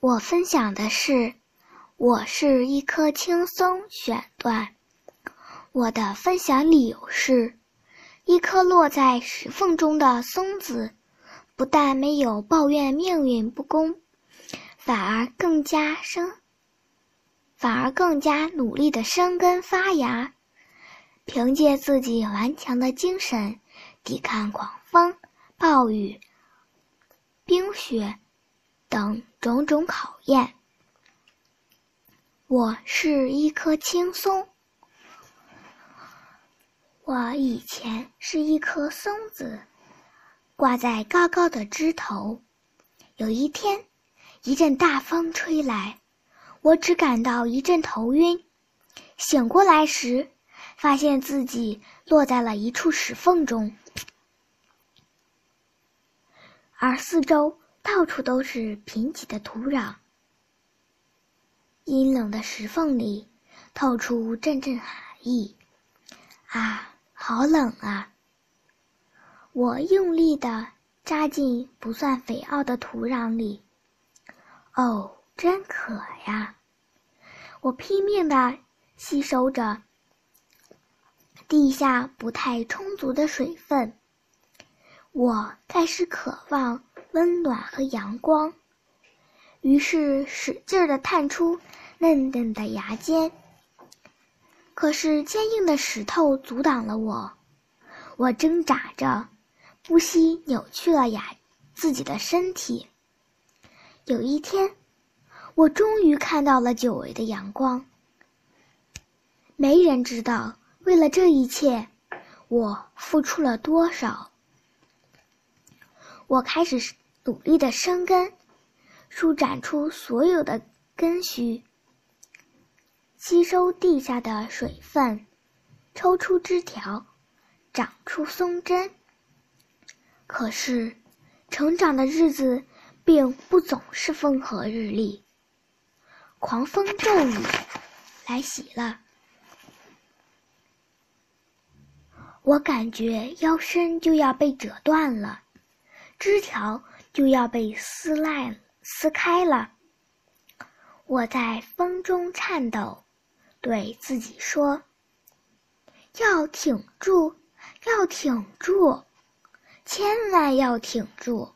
我分享的是，我是一棵青松选段。我的分享理由是，一颗落在石缝中的松子，不但没有抱怨命运不公，反而更加生，反而更加努力的生根发芽，凭借自己顽强的精神，抵抗狂风、暴雨、冰雪。等种种考验。我是一棵青松，我以前是一棵松子，挂在高高的枝头。有一天，一阵大风吹来，我只感到一阵头晕。醒过来时，发现自己落在了一处石缝中，而四周。到处都是贫瘠的土壤，阴冷的石缝里透出阵阵寒意。啊，好冷啊！我用力地扎进不算肥沃的土壤里。哦，真渴呀！我拼命地吸收着地下不太充足的水分。我开始渴望。温暖和阳光，于是使劲地探出嫩嫩的牙尖。可是坚硬的石头阻挡了我，我挣扎着，不惜扭曲了牙自己的身体。有一天，我终于看到了久违的阳光。没人知道，为了这一切，我付出了多少。我开始。努力的生根，舒展出所有的根须，吸收地下的水分，抽出枝条，长出松针。可是，成长的日子并不总是风和日丽，狂风骤雨来袭了，我感觉腰身就要被折断了，枝条。就要被撕烂、撕开了。我在风中颤抖，对自己说：“要挺住，要挺住，千万要挺住。”